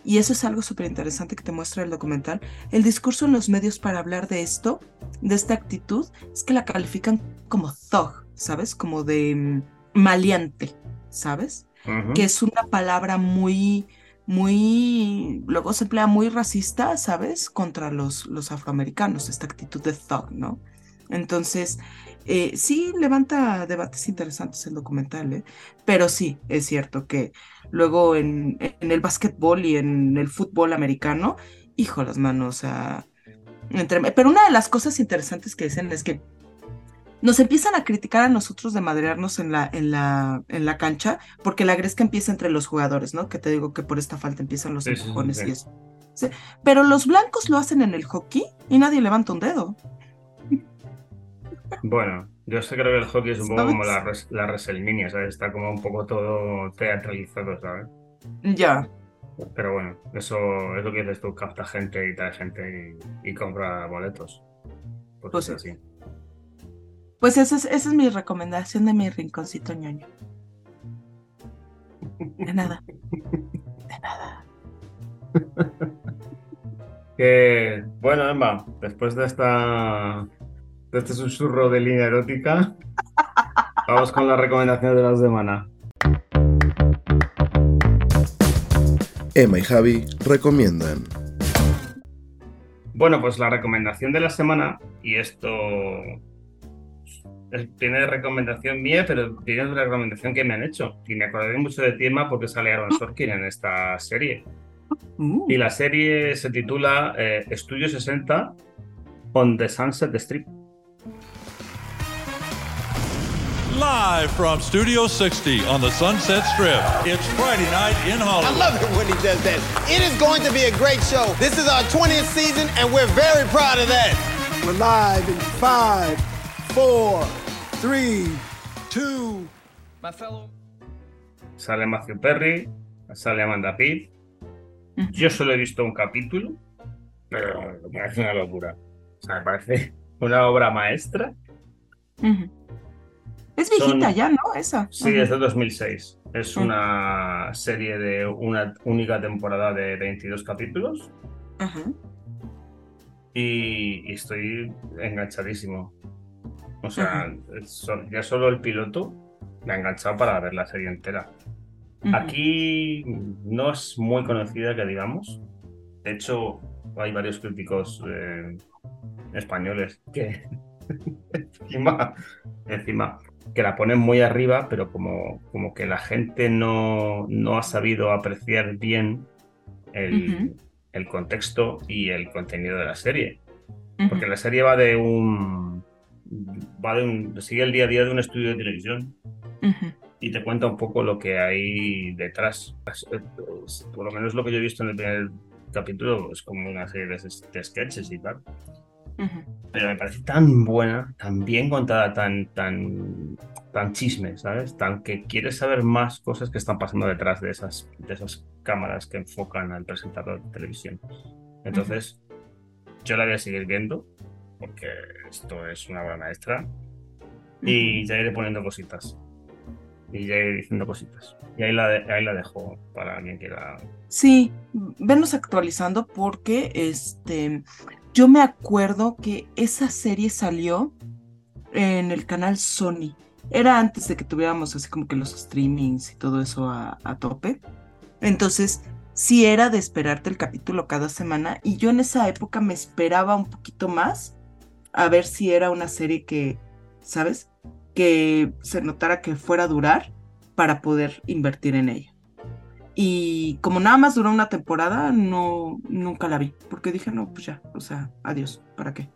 y eso es algo súper interesante que te muestra el documental, el discurso en los medios para hablar de esto, de esta actitud, es que la califican como thug, ¿sabes? Como de mm, maleante, ¿sabes? Que es una palabra muy, muy, luego se emplea muy racista, ¿sabes? Contra los, los afroamericanos, esta actitud de thug, ¿no? Entonces, eh, sí levanta debates interesantes el documental, ¿eh? Pero sí, es cierto que luego en, en el básquetbol y en el fútbol americano, hijo las manos, o sea, entre... pero una de las cosas interesantes que dicen es que nos empiezan a criticar a nosotros de madrearnos en la, en la, en la cancha, porque la gresca empieza entre los jugadores, ¿no? Que te digo que por esta falta empiezan los Sí, empujones sí. y eso. Sí, Pero los blancos lo hacen en el hockey y nadie levanta un dedo. Bueno, yo sé creo que el hockey es un poco como la, res- la WrestleMania, ¿sabes? Está como un poco todo teatralizado, ¿sabes? Ya, Pero bueno, eso es lo que dices tú, capta gente y trae gente y, y compra boletos. Pues, es sí. así. Pues esa es, esa es mi recomendación de mi rinconcito ñoño. De nada. De nada. Que, bueno, Emma, después de esta de este susurro de línea erótica, vamos con las recomendaciones de la semana. Emma y Javi recomiendan. Bueno, pues la recomendación de la semana, y esto es- tiene de recomendación mía, pero tiene de recomendación que me han hecho. Y me acordaré mucho de ti, Emma, porque sale Aaron Sorkin en esta serie. Uh, Y la serie se titula eh, Estudio 60 on the Sunset Strip. Live from Studio 60 on the Sunset Strip, it's Friday night in Hollywood. I love it when he does that. It is going to be a great show. This is our 20th season, and we're very proud of that. We're live in five, four, three, two. My fellow. Sale Matthew Perry, sale Amanda Pitt. Mm-hmm. Yo solo he visto un capítulo, pero me parece una locura. O sea, me parece una obra maestra. ujú. Es viejita Son- ya, ¿no? Esa. Sí, Ujú. es de 2006. Es Ujú. una serie de una única temporada de 22 capítulos Ajá. y, y estoy enganchadísimo. O sea, ya solo el piloto me ha enganchado para ver la serie entera. Aquí no es muy conocida, que digamos. De hecho, hay varios críticos eh, españoles que encima, encima que la ponen muy arriba, pero como, como que la gente no, no ha sabido apreciar bien el, el contexto y el contenido de la serie. Ujú. Porque la serie va de un. va de un. sigue el día a día de un estudio de televisión Ujú. y te cuenta un poco lo que hay detrás. Por lo menos lo que yo he visto en el primer capítulo es como una serie de, de sketches y tal. Ujú. Pero me parece tan buena, tan bien contada, tan, tan, tan chisme, ¿sabes? Tan que quieres saber más cosas que están pasando detrás de esas, de esas cámaras que enfocan al presentador de televisión. Entonces, yo la voy a seguir viendo, porque esto es una obra maestra, y ya iré poniendo cositas. Y ya iré diciendo cositas. Y ahí la, de- ahí la dejo para alguien que la... Sí, venos actualizando porque este yo me acuerdo que esa serie salió en el canal Sony. Era antes de que tuviéramos así como que los streamings y todo eso a, a tope. Entonces, sí era de esperarte el capítulo cada semana y yo en esa época me esperaba un poquito más a ver si era una serie que, ¿sabes? Que se notara que fuera a durar para poder invertir en ella. Y como nada más duró una temporada, no, nunca la vi, porque dije, no, pues ya, o sea, adiós, ¿para qué?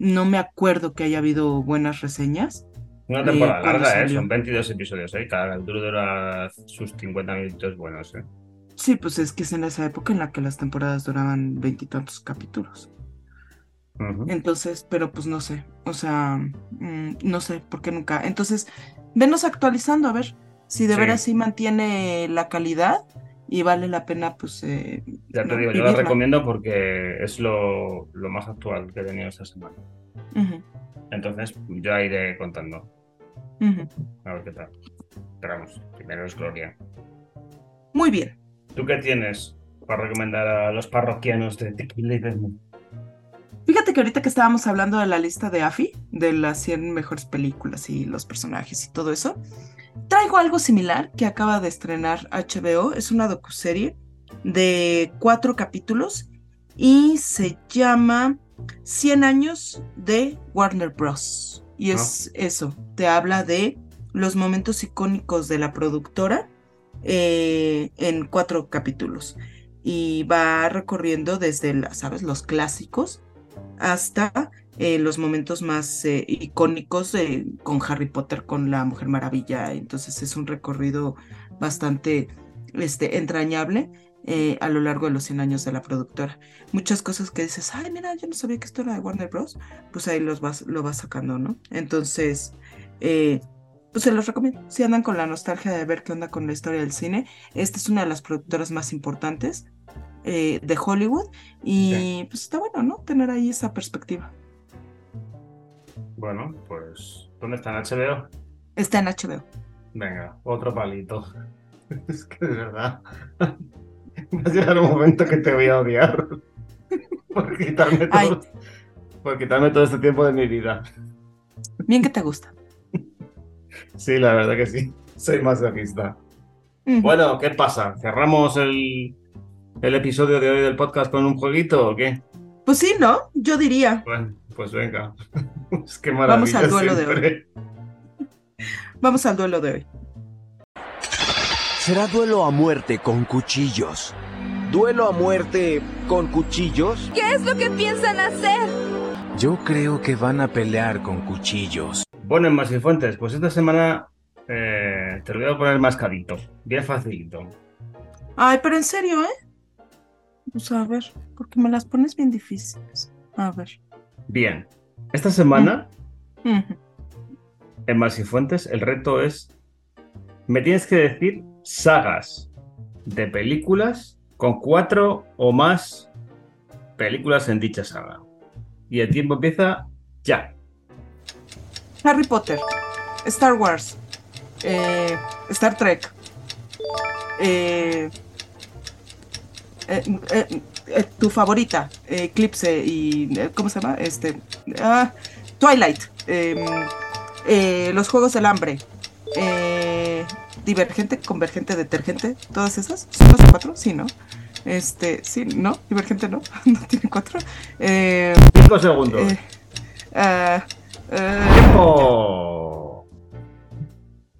No me acuerdo que haya habido buenas reseñas. Una eh, temporada larga, ¿eh? Son 22 episodios, ¿eh? Cada capítulo dura sus 50 minutos buenos, ¿eh? Sí, pues es que es en esa época en la que las temporadas duraban veintitantos capítulos. Entonces, pero pues no sé, o sea, mm, no sé, por qué nunca. Entonces, venos actualizando a ver si de Sí. veras sí mantiene la calidad y vale la pena, pues. eh, Ya te ¿no? digo, yo la recomiendo porque es lo, lo más actual que he tenido esta semana. Entonces, ya iré contando. A ver qué tal. Pero vamos, primero es Gloria. Muy bien. ¿Tú qué tienes para recomendar a los parroquianos de Tequila y? Fíjate que ahorita que estábamos hablando de la lista de AFI, de las 100 mejores películas y los personajes y todo eso, traigo algo similar que acaba de estrenar HBO. Es una docuserie de cuatro capítulos y se llama 100 años de Warner Bros. Y es eso, te habla de los momentos icónicos de la productora eh, en cuatro capítulos. Y va recorriendo desde, la- ¿sabes? Los clásicos hasta eh, los momentos más eh, icónicos con Harry Potter, con la Mujer Maravilla. Entonces es un recorrido bastante este, entrañable eh, a lo largo de los 100 años de la productora. Muchas cosas que dices, ay, mira, yo no sabía que esto era de Warner Bros. Pues ahí los vas, lo vas sacando, ¿no? Entonces, pues se los recomiendo. Si andan con la nostalgia de ver qué onda con la historia del cine, esta es una de las productoras más importantes eh, de Hollywood y pues está bueno, ¿no? Tener ahí esa perspectiva. Bueno, pues, ¿dónde está en HBO? Está en HBO. Venga, otro palito. Es que de verdad. Va a llegar un momento que te voy a odiar. Por quitarme todo, por quitarme todo este tiempo de mi vida. Bien que te gusta. Sí, la verdad que sí. Soy masoquista. Ujú. Bueno, ¿qué pasa? ¿Cerramos el, el episodio de hoy del podcast con un jueguito o qué? Pues sí, ¿no? Yo diría. Bueno, pues venga. Es que maravilla Vamos al duelo de siempre. Vamos al duelo de hoy. Será duelo a muerte con cuchillos. ¿Duelo a muerte con cuchillos? ¿Qué es lo que piensan hacer? Yo creo que van a pelear con cuchillos. Bueno, en Masifuentes, pues esta semana eh, te lo voy a poner mascadito. Bien facilito. Ay, pero en serio, ¿eh? Pues a ver, porque me las pones bien difíciles. A ver. Bien. Esta semana, Ujú. en Masifuentes, el reto es. Me tienes que decir sagas de películas con cuatro o más películas en dicha saga. Y el tiempo empieza ya. Harry Potter, Star Wars, eh, Star Trek, eh, eh, eh, eh, tu favorita, Eclipse y ¿cómo se llama? Este, ah, Twilight, em, los Juegos del Hambre, Divergente, Convergente, Detergente, todas esas, ¿son las cuatro? Sí, ¿no? Este, sí, ¿no? Divergente no, no tiene cuatro. Eh, Cinco segundos. eh, ah.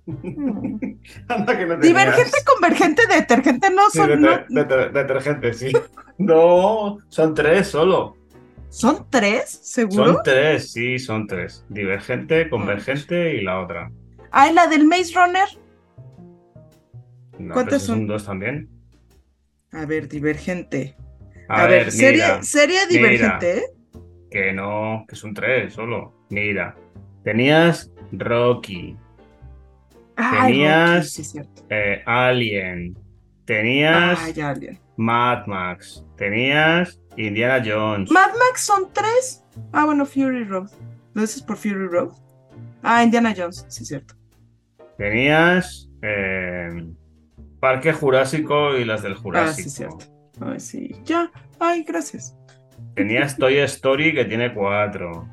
Anda que no tenías. Divergente, convergente, detergente no Sí, son. deter- no- deter- detergente, sí. No, son tres solo. ¿Son tres? ¿Seguro? Son tres, sí, son tres. Divergente, convergente y la otra. Ah, la del Maze Runner. No, ¿Cuántas son? son dos también. A ver, divergente. A, A, ver, ver, serie, mira, serie mira. divergente, ¿eh? Que no, que son tres solo. Mira, tenías Rocky, Ay, tenías sí, eh, Alien, tenías Ay, alguien. Mad Max, tenías Indiana Jones. Mad Max son tres. Ah, bueno, Fury Road. ¿No ese es por Fury Road? Ah, Indiana Jones, sí, cierto. Tenías eh, Parque Jurásico y las del Ah, Jurásico. sí, cierto. Ay, sí. Ya. Ay, gracias. Tenías Toy Story que tiene cuatro.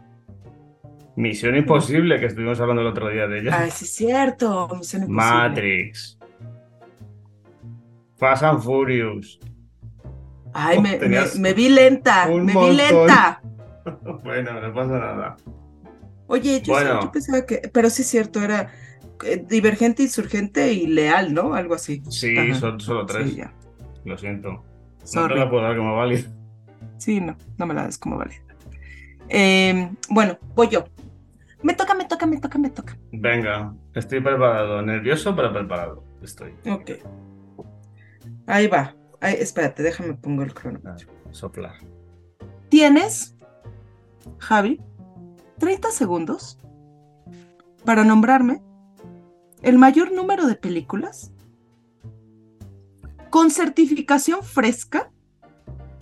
Misión Imposible, que estuvimos hablando el otro día de ella. Ay, sí, cierto. Misión Imposible. Matrix. Fast and Furious. Ay, Oh, me, me, tenías me vi lenta. un Me vi lenta. bueno, no pasa nada. Oye, yo, Bueno. yo pensaba que. Pero sí, es cierto, era eh, divergente, insurgente y leal, ¿no? Algo así. Sí, Ajá. son solo tres. Sí, ya. Lo siento. No Sorry. te la puedo dar como válida. Sí, no, no me la des como válida. Eh, bueno, voy yo. Me toca, me toca, me toca, me toca. Venga, estoy preparado. Nervioso, pero preparado. Estoy. Ok. Ahí va. Ay, espérate, déjame pongo el cronómetro. Soplar. Tienes, Javi, 30 segundos para nombrarme el mayor número de películas con certificación fresca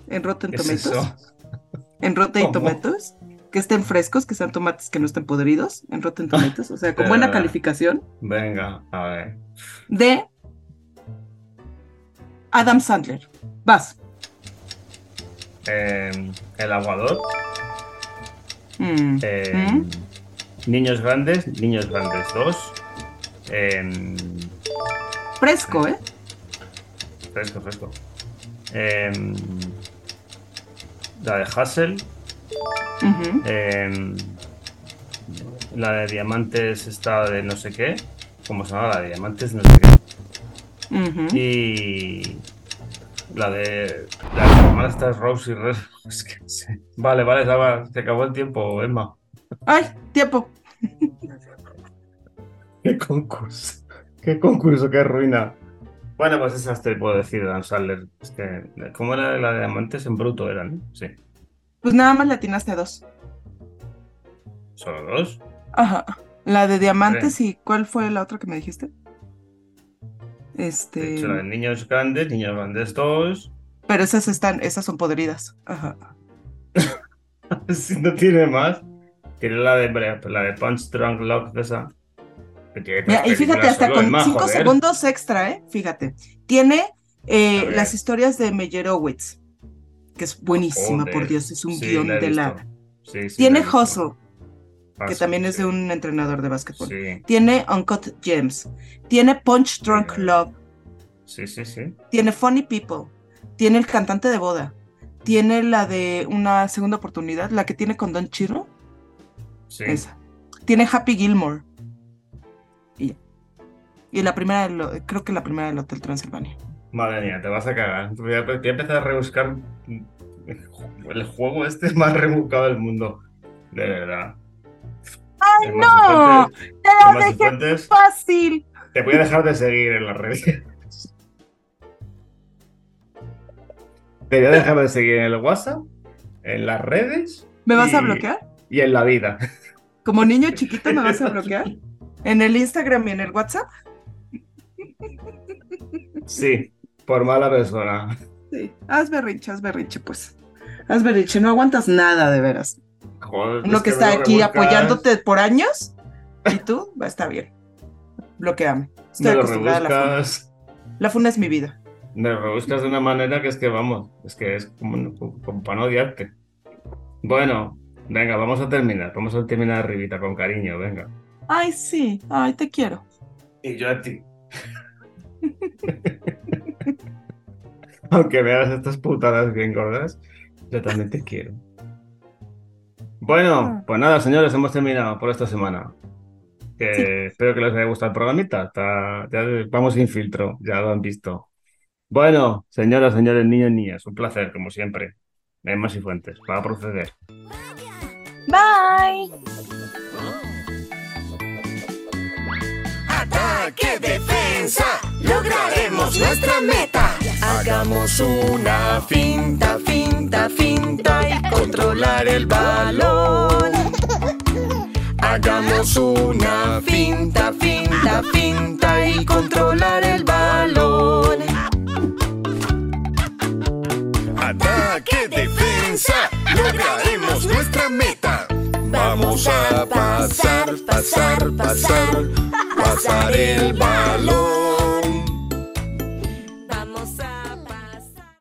en Rotten ¿Qué es Tomatoes. eso? En Rotten. Tomatoes. Que estén frescos, que sean tomates que no estén podridos en Rotten Tomatoes. O sea, con buena Eh. calificación Venga, a ver. de Adam Sandler. Vas. Eh, el aguador. Mm. Eh, ¿Mm? Niños grandes, niños grandes 2. Eh, Fresco, ¿eh? fresco, fresco. La de Hassel. Eh, la de diamantes está de no sé qué. ¿Cómo se llama? La de diamantes no sé qué. Y la de las hermanas estas Rose y Red. Es que no sé. Vale, vale, se acabó el tiempo, Emma. Ay, tiempo. Qué concurso. Qué concurso, qué ruina. Bueno, pues esas te puedo decir, Dan Sandler. Es que, ¿cómo era la de diamantes en bruto? Eran, sí. Pues nada más le atinaste a dos. ¿Solo dos? Ajá. La de diamantes y ¿cuál fue la otra que me dijiste? De Este, hecho, la de niños grandes, niños grandes 2. pero esas están, esas son podridas. Ajá. si no tiene más. Tiene la de, la de Punch Drunk Love, esa. Mira, y fíjate, hasta solo, con es más, cinco joder. segundos extra, ¿eh? Fíjate. Tiene eh, las historias de Meyerowitz, que es buenísima, por Dios, es un sí, guion la de la... visto. Sí, sí, Tiene la. Hustle, que también es de un entrenador de básquetbol. Sí, Tiene Uncut Gems. Tiene Punch Drunk Love. sí, sí, sí. Tiene Funny People. Tiene El cantante de boda. Tiene la de una segunda oportunidad, la que tiene con Don Chirro. sí. Esa. Tiene Happy Gilmore. Y la primera, del creo que la primera del Hotel Transilvania. Madre mía, te vas a cagar. Voy a, voy a empezar a rebuscar el juego este más rebuscado del mundo. De verdad. ¡Ay, El no! ¡Te lo dejé fácil! Te voy a dejar de seguir en las redes. Te voy a dejar de seguir en el WhatsApp, en las redes ¿Me vas a bloquear? y en la vida. Como niño chiquito, ¿me vas a bloquear? ¿En el Instagram y en el WhatsApp? Sí, por mala persona. Sí. Haz berrinche, haz berrinche, pues. Haz berrinche, no aguantas nada, de veras. Joder, Uno es que está lo aquí rebuscas, apoyándote por años y tú, va a estar bien. Bloqueame. Estoy Me lo acostumbrada a la funa. La funa es mi vida. Me lo rebuscas de una manera que es que vamos, es que es como, como- como para no odiarte. Bueno, venga, vamos a terminar. Vamos a terminar arribita con cariño, venga. Ay, sí. Ay, te quiero. Y yo a ti. Aunque veas estas putadas bien gordas, yo también te quiero. Bueno, pues nada, señores, hemos terminado por esta semana. Que Espero que les haya gustado el programita. Está- ya vamos sin filtro, ya lo han visto. Bueno, señoras, señores, niños y niñas, un placer, como siempre. Emmas y Fuentes, para proceder. Bye. Ataque, defensa, lograremos nuestra meta. Hagamos una finta, finta, finta y controlar el balón. Hagamos una finta, finta, finta y controlar el balón. Ataque, defensa, lograremos nuestra meta. Vamos a pasar, pasar, pasar, pasar el balón.